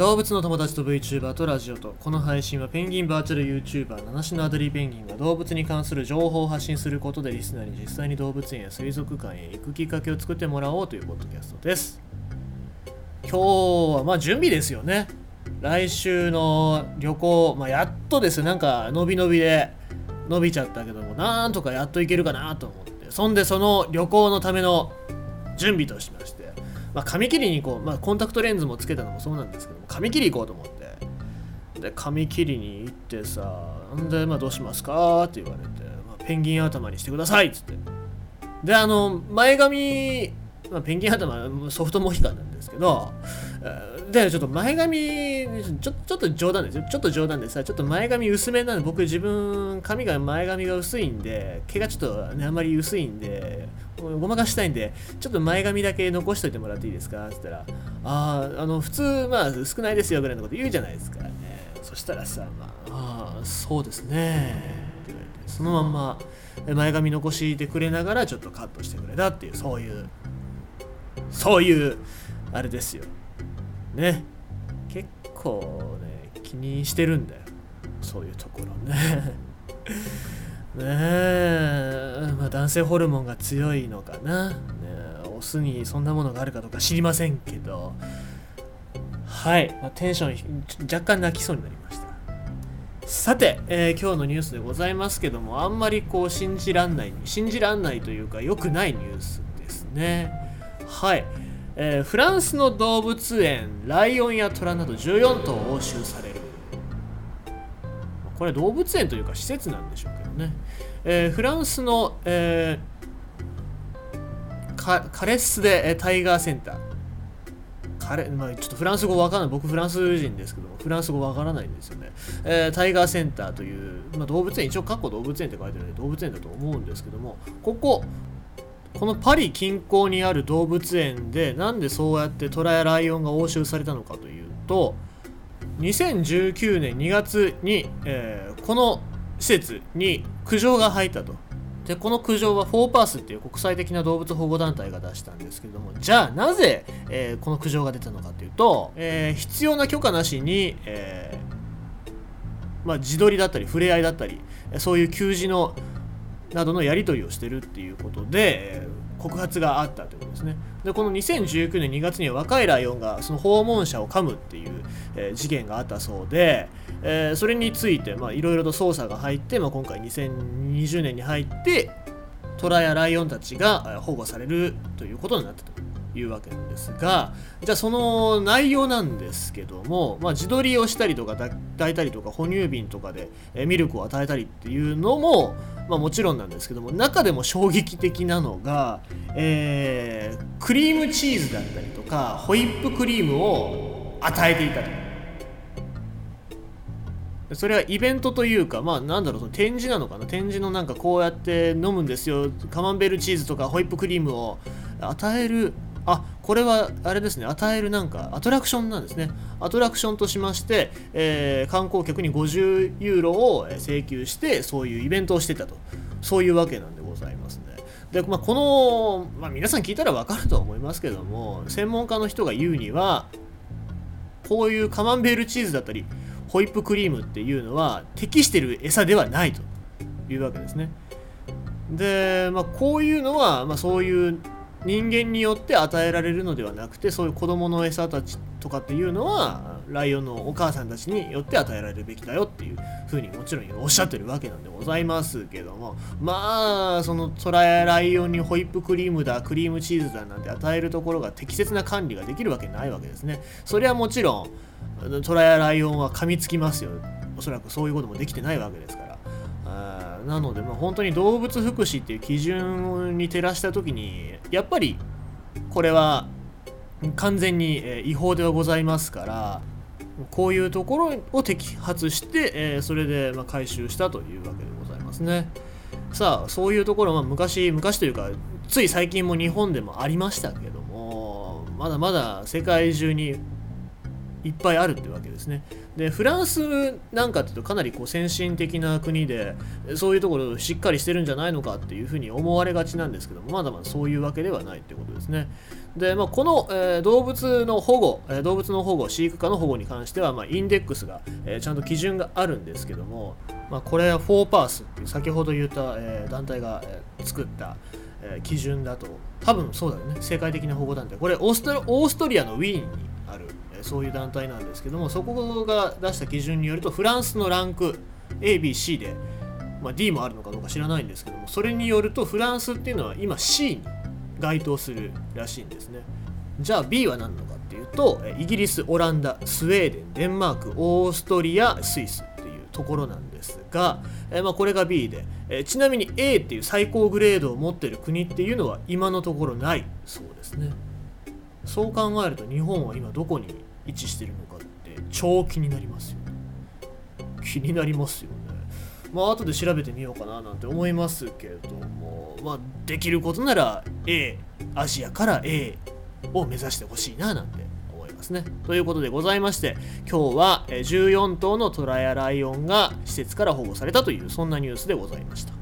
動物の友達と VTuber とラジオとこの配信はペンギンバーチャル YouTuber 七種のアデリーペンギンが動物に関する情報を発信することでリスナーに実際に動物園や水族館へ行くきっかけを作ってもらおうというポッドキャストです。今日はまあ準備ですよね。来週の旅行、まあ、やっとです。なんか伸び伸びで伸びちゃったけどもなんとかやっといけるかなと思って。そんでその旅行のための準備としまして。まあ、髪切りに行こう、まあ、コンタクトレンズもつけたのもそうなんですけども髪切り行こうと思って。で髪切りに行ってさんで、まあ、どうしますかって言われて、まあ、ペンギン頭にしてくださいっつって。であの前髪、まあ、ペンギン頭ソフトモヒカンなんですけどでちょっと前髪ちょちょっと冗談ですよ。ちょっと冗談でさちょっと前髪薄めなんで僕自分髪が前髪が薄いんで毛がちょっとねあんまり薄いんでごまかしたいんでちょっと前髪だけ残しといてもらっていいですか？って言ったらあああの普通まあ少ないですよぐらいのこと言うじゃないですかね。そしたらさまああそうですね。って言われてそのまんま前髪残してくれながらちょっとカットしてくれたっていうそういうそういうあれですよ。ね。結構ね気にしてるんだよ。そういうところね。ねえ、まあ、男性ホルモンが強いのかな、ね、オスにそんなものがあるかどうか知りませんけど。はい、まあ、テンション若干泣きそうになりました。さて、えー、今日のニュースでございますけどもあんまりこう信じらんない信じらんないというか良くないニュースですね。はい。えー、フランスの動物園ライオンやトラなど14頭押収される。これ動物園というか施設なんでしょうけどね、えー、フランスの、えー、カレッスでタイガーセンター。カレ、まあ、ちょっとフランス語わからない。僕フランス人ですけどフランス語わからないんですよね、えー、タイガーセンターという、まあ、動物園。一応過去動物園って書いてあるので動物園だと思うんですけどもこここのパリ近郊にある動物園でなんでそうやってトラやライオンが押収されたのかというと2019年2月に、えー、この施設に苦情が入ったと。でこの苦情はフォーパースっていう国際的な動物保護団体が出したんですけどもじゃあなぜ、えー、この苦情が出たのかというと、えー、必要な許可なしに、えまあ、自撮りだったり触れ合いだったりそういう給仕のなどのやり取りをしてるっていうことで告発があったということですね。でこの2019年2月には若いライオンがその訪問者を噛むっていう、えー、事件があったそうで、えー、それについていろいろと捜査が入って、まあ、今回2020年に入ってトラやライオンたちが保護されるということになったというわけなんですがじゃあその内容なんですけども、まあ、自撮りをしたりとか抱いたりとか哺乳瓶とかでミルクを与えたりっていうのも、まあ、もちろんなんですけども中でも衝撃的なのが、えー、クリームチーズだったりとかホイップクリームを与えていたと。それはイベントというか、まあなんだろう、その展示なのかな？展示のなんかこうやって飲むんですよ。カマンベールチーズとかホイップクリームを与えるあこれはあれですね与えるなんかアトラクションなんですね。アトラクションとしまして、えー、観光客に50ユーロを請求してそういうイベントをしてたと。そういうわけなんでございますね。で、まあ、この、まあ、皆さん聞いたら分かると思いますけども専門家の人が言うにはこういうカマンベールチーズだったりホイップクリームっていうのは適してる餌ではないというわけですね。で、まあ、こういうのは、まあ、そういう人間によって与えられるのではなくてそういう子供の餌たちとかっていうのはライオンのお母さんたちによって与えられるべきだよっていうふうにもちろんおっしゃってるわけなんでございますけどもまあそのトラやライオンにホイップクリームだクリームチーズだなんて与えるところが適切な管理ができるわけないわけですね。それはもちろんトラやライオンは噛みつきますよ。おそらくそういうこともできてないわけですから。なので、まあ、本当に動物福祉っていう基準に照らした時にやっぱりこれは完全に違法ではございますからこういうところを摘発して、え、それでま回収したというわけでございますね。さあそういうところは昔昔というかつい最近も日本でもありましたけどもまだまだ世界中にいっぱいあるってわけですね。でフランスなんかっていうとかなりこう先進的な国でそういうところしっかりしてるんじゃないのかっていうふうに思われがちなんですけどもまだまだそういうわけではないってことですね。で、まあ、この、えー、動物の保護、えー、動物の保護飼育下の保護に関しては、まあ、インデックスが、えー、ちゃんと基準があるんですけども、まあ、これはフォーパースっていう先ほど言った、え団体が、え作った、え基準だと多分そうだよね世界的な保護団体これオーストオーストリアのウィーンにあるそういう団体なんですけどもそこが出した基準によるとフランスのランク ABC で、まあ、D もあるのかどうか知らないんですけどもそれによるとフランスっていうのは今 C に該当するらしいんですね。じゃあ B は何なのかっていうとイギリスオランダスウェーデンデンマークオーストリアスイスっていうところなんですが、えまあ、これが B で、えちなみに A っていう最高グレードを持ってる国っていうのは今のところないそうですね。そう考えると日本は今どこに位置してるのかって超気になりますよね。気になりますよね。まあ後で調べてみようかななんて思いますけどもまあできることなら A アジアから A を目指してほしいななんて思いますね。ということでございまして今日は14頭のトラやライオンが施設から保護されたというそんなニュースでございました。